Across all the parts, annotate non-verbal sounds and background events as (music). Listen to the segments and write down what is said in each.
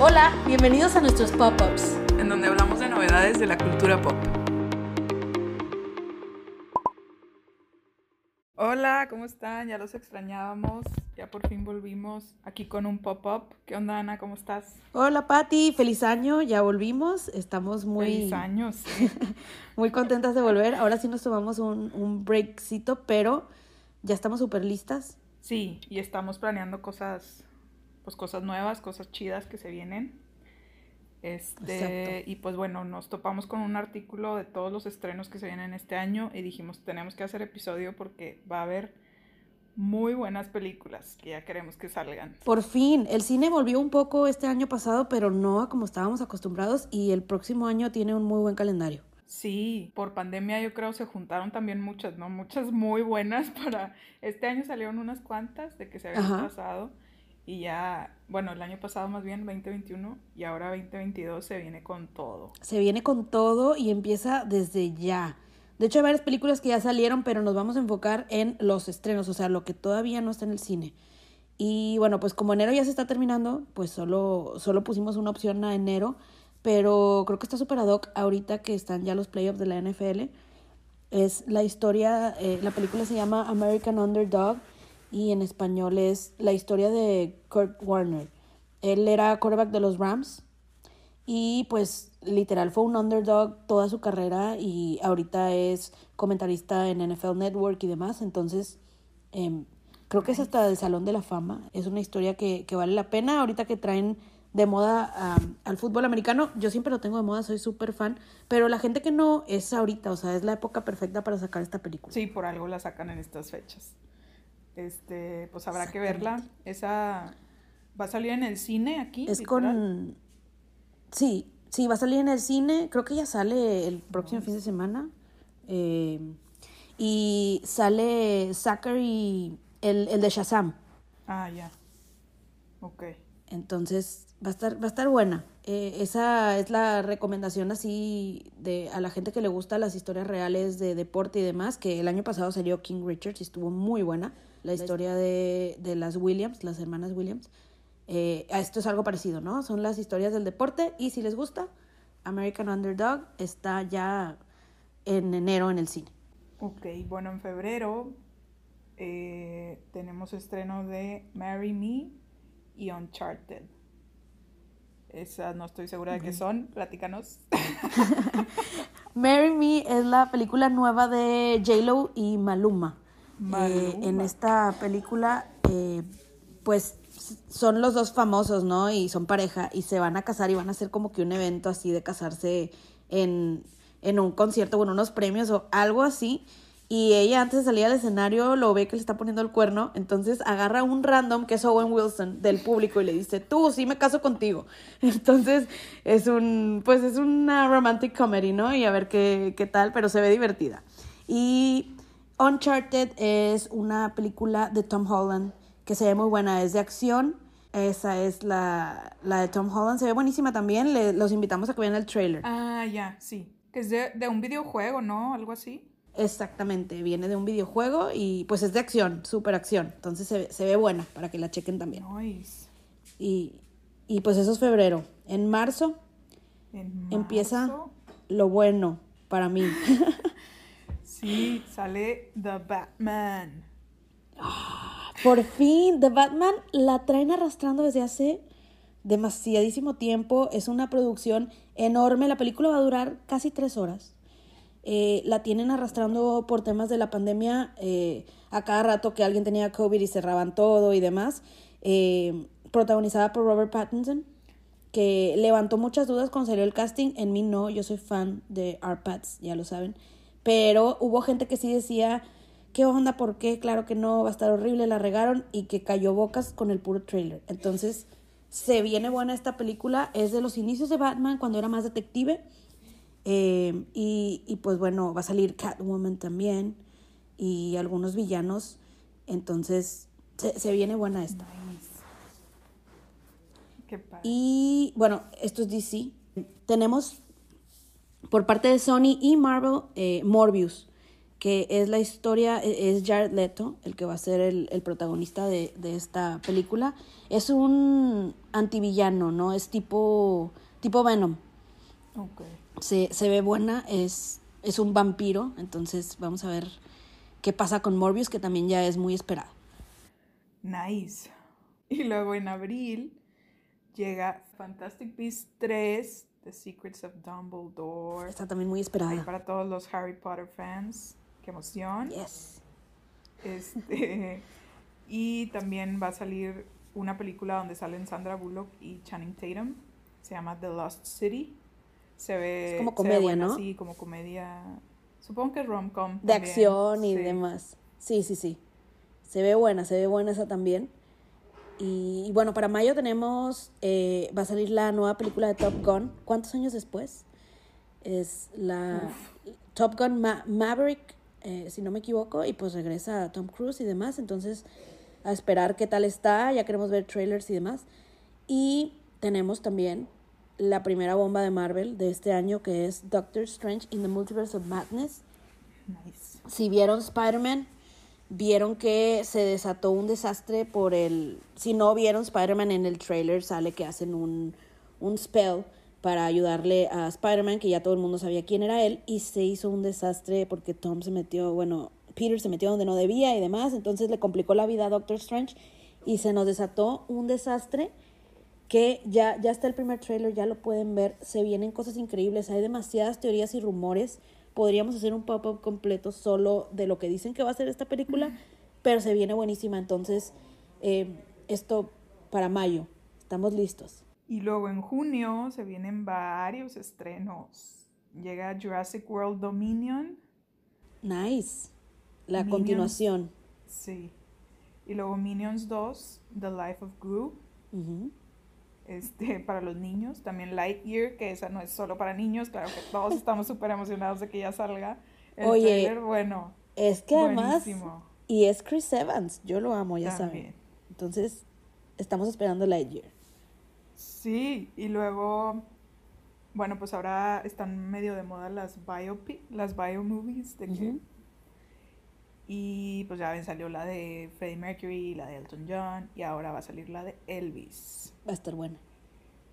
Hola, bienvenidos a nuestros pop-ups. en donde hablamos de novedades de la cultura pop. Hola, ¿cómo están? Ya los extrañábamos. Ya por fin volvimos aquí con un pop-up. ¿Qué onda, Ana? ¿Cómo estás? Hola Patti, feliz año, ya volvimos, estamos muy, Feliz años. sí. (laughs) muy contentas de volver. Ahora sí nos tomamos un, un breakcito, pero ya estamos súper listas. Sí, y estamos planeando cosas, pues cosas nuevas, cosas chidas que se vienen. Este, Exacto. y pues bueno, nos topamos con un artículo de todos los estrenos que se vienen este año y dijimos, tenemos que hacer episodio porque va a haber muy buenas películas que ya queremos que salgan. Por fin, el cine volvió un poco este año pasado, pero no a como estábamos acostumbrados y el próximo año tiene un muy buen calendario. Sí, por pandemia yo creo se juntaron también muchas, ¿no? Muchas muy buenas para... Este año salieron unas cuantas de que se habían Ajá. pasado y ya, bueno, el año pasado más bien, 2021, y ahora 2022 se viene con todo. Se viene con todo y empieza desde ya. De hecho, hay varias películas que ya salieron, pero nos vamos a enfocar en los estrenos, o sea, lo que todavía no está en el cine. Y bueno, pues como enero ya se está terminando, pues solo, solo pusimos una opción a enero, pero creo que está súper ad hoc ahorita que están ya los playoffs de la NFL. Es la historia, eh, la película se llama American Underdog y en español es la historia de Kurt Warner. Él era quarterback de los Rams y pues literal fue un underdog toda su carrera y ahorita es comentarista en NFL Network y demás. Entonces, em, creo que es hasta del Salón de la Fama. Es una historia que, vale la pena. Ahorita que traen de moda al fútbol americano, yo siempre lo tengo de moda, soy súper fan, pero la gente que no es ahorita, o sea, es la época perfecta para sacar esta película. Sí, por algo la sacan en estas fechas. Este, pues habrá que verla. Esa va a salir en el cine aquí. Es literal. con... Sí, sí, va a salir en el cine. Creo que ya sale el próximo fin de semana. Eh, y sale Zachary, el, el de Shazam. Ah, ya. Ok. Entonces va a estar, va a estar buena. Eh, esa es la recomendación así de a la gente que le gusta las historias reales de deporte y demás, que el año pasado salió King Richards y estuvo muy buena. La historia de, de las Williams, las hermanas Williams. Eh, a esto es algo parecido, ¿no? Son las historias del deporte y si les gusta, American Underdog está ya en enero en el cine. Ok, bueno, en febrero eh, tenemos estreno de Marry Me y Uncharted. Esas no estoy segura de qué son, platícanos. (laughs) Marry Me es la película nueva de J-Lo y Maluma. Eh, en Maluma. esta película, eh, pues son los dos famosos, ¿no? Y son pareja y se van a casar y van a hacer como que un evento así de casarse en, en un concierto, bueno, unos premios o algo así. Y ella antes de salir al escenario lo ve que le está poniendo el cuerno, entonces agarra un random que es Owen Wilson del público y le dice, tú sí me caso contigo. (laughs) Entonces es un, pues es una romantic comedy, ¿no? Y a ver qué, qué tal, pero se ve divertida. Y Uncharted es una película de Tom Holland que se ve muy buena, es de acción. Esa es la, la de Tom Holland, se ve buenísima también. Le- los invitamos a que vean el trailer. Ah, ya, sí. Que es de, de un videojuego, ¿no? Algo así. Exactamente, viene de un videojuego y pues es de acción, super acción. Entonces se, ve- se ve buena para que la chequen también. Nice. Y, y pues eso es febrero. En marzo En empieza lo bueno para mí. (laughs) Sí, sale The Batman. (gasps) Por fin, The Batman la traen arrastrando desde hace demasiadísimo tiempo. Es una producción enorme. La película va a durar casi tres horas. Eh, la tienen arrastrando por temas de la pandemia. eh, a cada rato que alguien tenía COVID y cerraban todo y demás. Eh, protagonizada por Robert Pattinson, que levantó muchas dudas cuando salió el casting. En mí no, yo soy fan de Pats, ya lo saben. Pero hubo gente que sí decía, ¿qué onda? ¿Por qué? Claro que no, va a estar horrible, la regaron y que cayó bocas con el puro trailer. Entonces, se viene buena esta película. Es de los inicios de Batman, cuando era más detective. Eh, y, y pues bueno, va a salir Catwoman también y algunos villanos. Entonces, se, se viene buena esta. Nice. Qué padre. Y bueno, esto es DC. Tenemos por parte de Sony y Marvel eh, Morbius, que es la historia, e, es Jared Leto, el que va a ser el, el protagonista de, de, esta película. Es un antivillano, ¿no? Es tipo, tipo Venom. Okay. Se, se ve buena, es, es un vampiro, entonces vamos a ver qué pasa con Morbius, que también ya es muy esperado. Nice. Y luego en abril llega Fantastic Beasts 3, The Secrets of Dumbledore. Está también muy esperada. Ahí para todos los Harry Potter fans. Qué emoción. Yes. Este, (laughs) y también va a salir una película donde salen Sandra Bullock y Channing Tatum. Se llama The Lost City. Se ve. Es como comedia, buena, ¿no? Sí, como comedia. Supongo que es rom-com. De acción y sí. demás. Sí, sí, sí. Se ve buena, se ve buena esa también. Y, y bueno, para mayo tenemos, eh, va a salir la nueva película de Top Gun. ¿Cuántos años después? Es la Uf. Top Gun Ma Maverick, eh, si no me equivoco, y pues regresa Tom Cruise y demás. Entonces, a esperar qué tal está. Ya queremos ver trailers y demás. Y tenemos también la primera bomba de Marvel de este año, que es Doctor Strange in the Multiverse of Madness. Nice. Si vieron Spider-Man, vieron que se desató un desastre por el... Si no vieron Spider-Man en el trailer, sale que hacen un, un spell para ayudarle a Spider-Man, que ya todo el mundo sabía quién era él, y se hizo un desastre porque Tom se metió, bueno, Peter se metió donde no debía y demás, entonces le complicó la vida a Doctor Strange y se nos desató un desastre que ya, ya está el primer trailer, ya lo pueden ver, se vienen cosas increíbles, hay demasiadas teorías y rumores, podríamos hacer un pop-up completo solo de lo que dicen que va a ser esta película, pero se viene buenísima, entonces eh, esto para mayo, estamos listos. Y luego en junio se vienen varios estrenos. Llega Jurassic World Dominion. Nice. La Minions, continuación. Sí. Y luego Minions 2, The Life of Gru. Uh -huh. Este, (laughs) para los niños. También Lightyear, que esa no es solo para niños. Claro que todos (laughs) estamos súper emocionados de que ya salga. El Oye, trailer, bueno. Es que además. Y es Chris Evans. Yo lo amo, ya También. saben. Entonces, estamos esperando Lightyear. Sí, y luego, bueno, pues ahora están medio de moda las biopic, las biomovies de que, Ujú. Y pues ya ven, salió la de Freddie Mercury, la de Elton John, y ahora va a salir la de Elvis, Va a estar buena.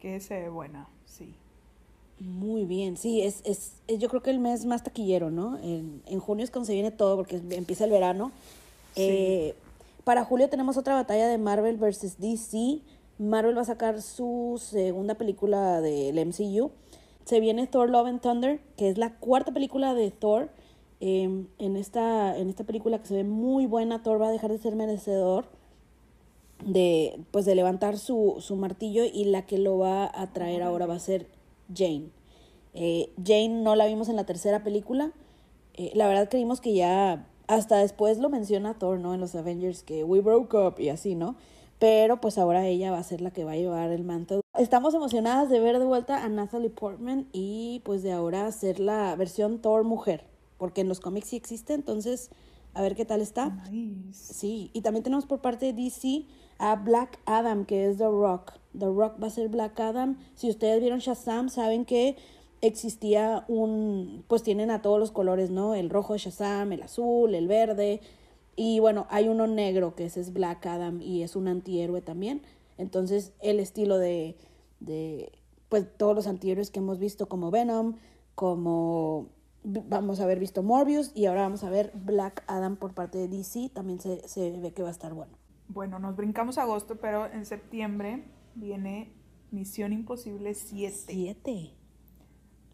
que se ve buena, sí. Muy bien, sí, es, es, es yo creo que el mes más taquillero, ¿no? En, en junio es cuando se viene todo porque empieza el verano. Sí. Eh, para julio tenemos otra batalla de Marvel versus DC. Marvel va a sacar su segunda película del MCU. Se viene Thor Love and Thunder, que es la cuarta película de Thor. Eh, en, esta, en esta película que se ve muy buena, Thor va a dejar de ser merecedor de pues de levantar su, su martillo y la que lo va a traer ahora va a ser Jane. Eh, Jane no la vimos en la tercera película. Eh, la verdad creímos que ya hasta después lo menciona Thor, ¿no? En los Avengers que we broke up y así, ¿no? Pero pues ahora ella va a ser la que va a llevar el manto. Estamos emocionadas de ver de vuelta a Natalie Portman y pues de ahora hacer la versión Thor mujer, porque en los cómics sí existe, entonces a ver qué tal está. Nice. Sí, y también tenemos por parte de DC a Black Adam, que es The Rock. The Rock va a ser Black Adam. Si ustedes vieron Shazam, saben que existía un, pues tienen a todos los colores, ¿no? El rojo de Shazam, el azul, el verde. Y bueno, hay uno negro que ese es Black Adam y es un antihéroe también. Entonces, el estilo de, de pues todos los antihéroes que hemos visto como Venom, como vamos a haber visto Morbius y ahora vamos a ver Black Adam por parte de DC. También se, se ve que va a estar bueno. Bueno, nos brincamos a agosto, pero en septiembre viene Misión Imposible 7. Siete.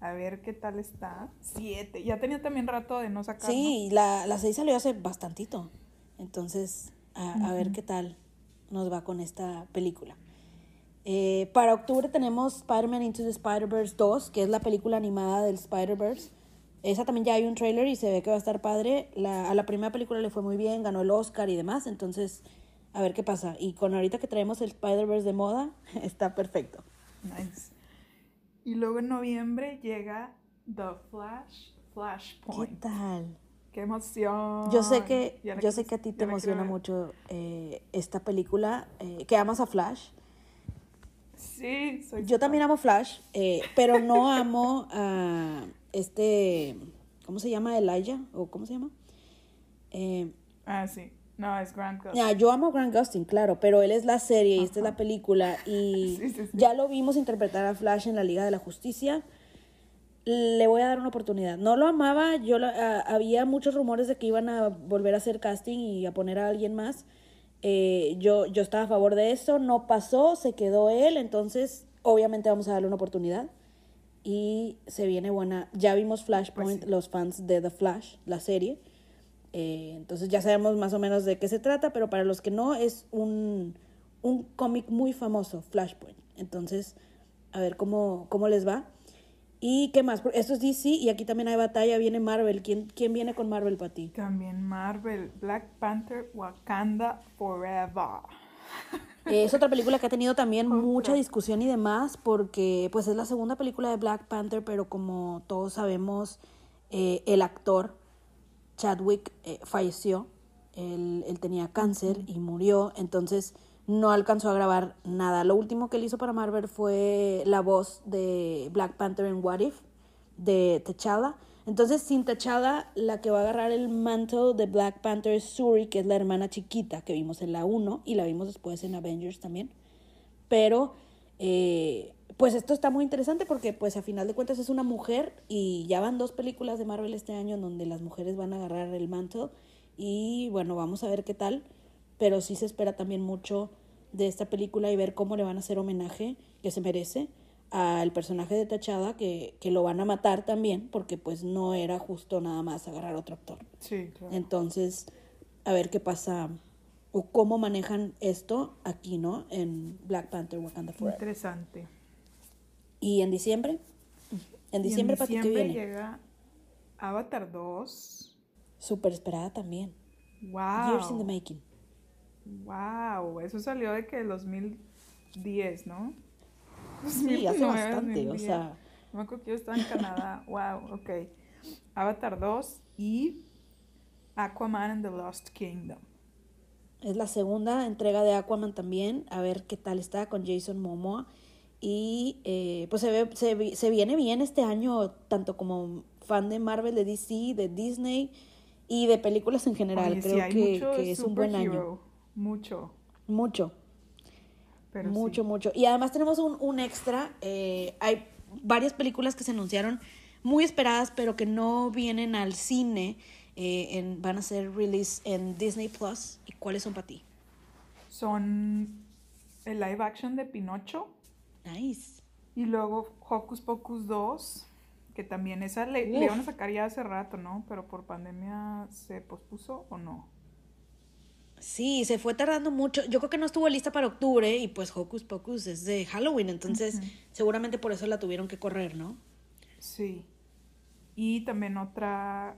A ver qué tal está. 7. Ya tenía también rato de no sacar. Sí, la, la seis salió hace bastantito. Entonces, a, a ver qué tal nos va con esta película. Eh, para octubre tenemos Spider-Man Into the Spider-Verse 2, que es la película animada del Spider-Verse. Esa también ya hay un trailer y se ve que va a estar padre. La, a la primera película le fue muy bien, ganó el Oscar y demás. Entonces, a ver qué pasa. Y con ahorita que traemos el Spider-Verse de moda, (laughs) está perfecto. Nice. Y luego en noviembre llega The Flash, ¿Qué Flashpoint. tal? ¡Qué emoción! Yo sé que, yo sé que a ti te emociona mucho eh, esta película, eh, que amas a Flash. Sí, soy Yo también amo Flash, eh, pero no amo a este, ¿cómo se llama? Elijah, o ¿cómo se llama? Eh, ah, sí. No, es Grant Gustin. Ya, yo amo a Grant Gustin, claro, pero él es la serie y esta es la película (laughs) y Sí, sí, sí. ya lo vimos interpretar a Flash en la Liga de la Justicia. Le voy a dar una oportunidad. No lo amaba, yo lo- a- había muchos rumores de que iban a volver a hacer casting y a poner a alguien más. Eh, yo, yo estaba a favor de eso, no pasó, se quedó él, entonces obviamente vamos a darle una oportunidad. Y se viene buena. Ya vimos Flashpoint, Pues sí. los fans de The Flash, la serie. Eh, entonces ya sabemos más o menos de qué se trata, pero para los que no, es un, un cómic muy famoso, Flashpoint. Entonces, a ver cómo, cómo les va. ¿Y qué más? Esto es DC y aquí también hay batalla, viene Marvel. ¿Quién, quién viene con Marvel para ti? También Marvel, Black Panther, Wakanda Forever. Es otra película que ha tenido también mucha discusión y demás porque pues es la segunda película de Black Panther, pero como todos sabemos, eh, el actor Chadwick eh, falleció, él, él tenía cáncer y murió, entonces no alcanzó a grabar nada. Lo último que él hizo para Marvel fue la voz de Black Panther en What If, de T'Challa. Entonces, sin T'Challa, la que va a agarrar el manto de Black Panther es Shuri, que es la hermana chiquita que vimos en la 1 y la vimos después en Avengers también. Pero, eh, pues esto está muy interesante porque, pues a final de cuentas es una mujer y ya van dos películas de Marvel este año en donde las mujeres van a agarrar el manto y bueno, vamos a ver qué tal. Pero sí se espera también mucho de esta película y ver cómo le van a hacer homenaje que se merece al personaje de Tachada que, que lo van a matar también porque pues no era justo nada más agarrar otro actor. Sí, claro. Entonces, a ver qué pasa o cómo manejan esto aquí, ¿no? En Black Panther Wakanda Forever. Interesante. ¿Y en diciembre? En diciembre, ¿para diciembre viene? llega Avatar 2. Súper esperada también. Wow. Years in the making. Wow, eso salió de que el 2010, ¿no? Sí, hace 2009, bastante, o 2010. sea, me acuerdo que yo estaba en Canadá. (laughs) wow, ok. Avatar 2 y Aquaman and the Lost Kingdom. es la segunda entrega de Aquaman también. A ver qué tal está con Jason Momoa. Y eh, pues se, ve, se, se viene bien este año, tanto como fan de Marvel, de DC, de Disney y de películas en general. Oye, Creo que, es un buen año. Mucho, Mucho. Pero mucho, sí. mucho. Y además tenemos un, un extra. eh, hay varias películas que se anunciaron muy esperadas, pero que no vienen al cine. eh, en- van a ser release en Disney Plus. ¿Y cuáles son para ti? Son el live action de Pinocho Nice. y luego Hocus Pocus 2, que también esa le, le iban a sacar ya hace rato, ¿no? Pero por pandemia se pospuso o no. Sí, se fue tardando mucho. Yo creo que no estuvo lista para octubre y pues Hocus Pocus es de Halloween, entonces seguramente por eso la tuvieron que correr, ¿no? Sí. Y también otra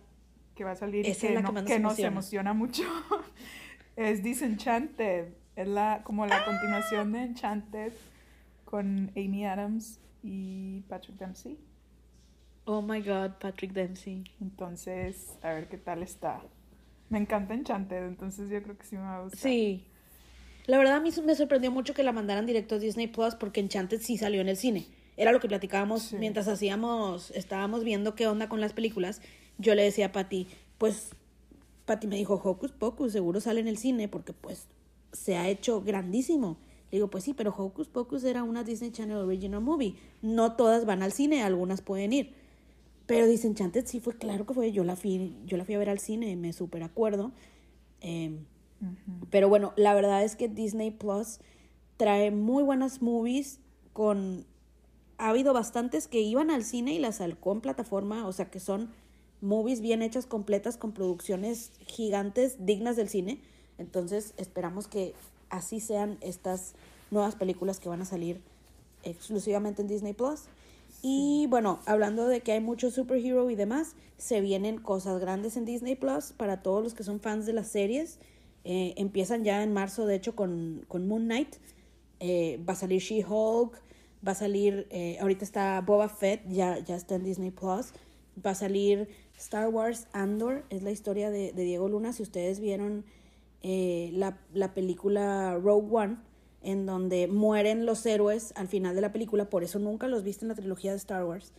que va a salir Esa que, es la no, que más nos que nos emociona. emociona mucho (laughs) es Disenchanted. Es la, como la continuación de Enchanted con Amy Adams y Patrick Dempsey. Oh my God, Patrick Dempsey. Entonces, a ver qué tal está. Me encanta Enchanted, entonces yo creo que sí me va a gustar. Sí. La verdad a mí me sorprendió mucho que la mandaran directo a Disney Plus porque Enchanted sí salió en el cine. Era lo que platicábamos Sí. mientras hacíamos, estábamos viendo qué onda con las películas. Yo le decía a Patty, pues Patty me dijo, Hocus Pocus seguro sale en el cine porque pues se ha hecho grandísimo. Le digo, pues sí, pero Hocus Pocus era una Disney Channel Original Movie. No todas van al cine, algunas pueden ir. Pero Disenchanted sí fue, claro que fue. Yo la fui, yo la fui a ver al cine, me super acuerdo. Em, pero bueno, la verdad es que Disney Plus trae muy buenas movies con... Ha habido bastantes que iban al cine y las sacó en plataforma, o sea que son movies bien hechas, completas, con producciones gigantes, dignas del cine. Entonces esperamos que así sean estas nuevas películas que van a salir exclusivamente en Disney Plus. Y bueno, hablando de que hay mucho superhero y demás, se vienen cosas grandes en Disney Plus para todos los que son fans de las series. Eh, empiezan ya en marzo, de hecho, con, con Moon Knight. Eh, va a salir She-Hulk, va a salir, eh, ahorita está Boba Fett, ya, ya está en Disney Plus. Va a salir Star Wars Andor, es la historia de, de Diego Luna. Si ustedes vieron eh, la, la película Rogue One, en donde mueren los héroes al final de la película, por eso nunca los viste en la trilogía de Star Wars.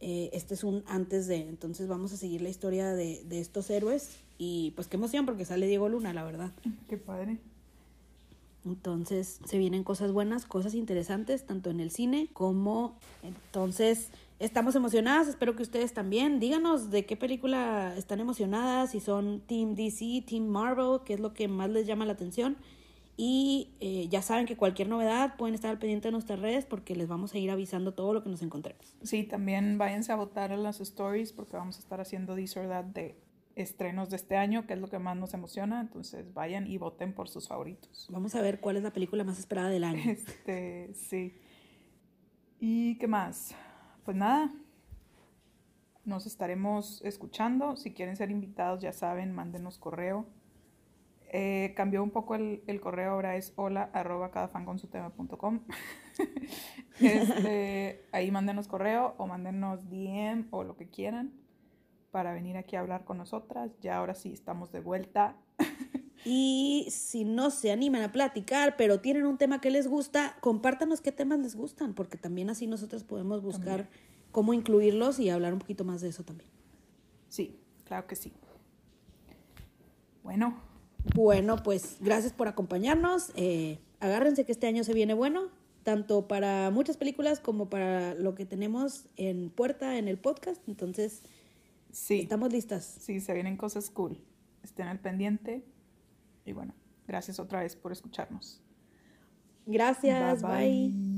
eh, este es un antes de, entonces vamos a seguir la historia de, de estos héroes y pues qué emoción porque sale Diego Luna, la verdad. Qué padre. Entonces se vienen cosas buenas, cosas interesantes, tanto en el cine como entonces estamos emocionadas, espero que ustedes también. Díganos de qué película están emocionadas, si son Team DC, Team Marvel, qué es lo que más les llama la atención. Y eh, ya saben que cualquier novedad pueden estar al pendiente de nuestras redes porque les vamos a ir avisando todo lo que nos encontremos. Sí, también váyanse a votar en las stories porque vamos a estar haciendo this or that de estrenos de este año, que es lo que más nos emociona. Entonces vayan y voten por sus favoritos. Vamos a ver cuál es la película más esperada del año. Este, sí. ¿Y qué más? Pues nada. Nos estaremos escuchando. Si quieren ser invitados, ya saben, mándenos correo. Eh, cambió un poco el, el, correo, ahora es hola arroba (laughs) este, ahí mándenos correo o mándenos DM o lo que quieran para venir aquí a hablar con nosotras. Ya ahora sí estamos de vuelta. (laughs) y si no se animan a platicar, pero tienen un tema que les gusta, compártanos qué temas les gustan, porque también así nosotros podemos buscar también. cómo incluirlos y hablar un poquito más de eso también. Sí, claro que sí. Bueno. Bueno, pues gracias por acompañarnos. Eh, agárrense que este año se viene bueno, tanto para muchas películas como para lo que tenemos en puerta en el podcast. Entonces, Sí. Estamos listas. Sí, se vienen cosas cool. Estén al pendiente. Y bueno, gracias otra vez por escucharnos. Gracias, bye. bye. bye.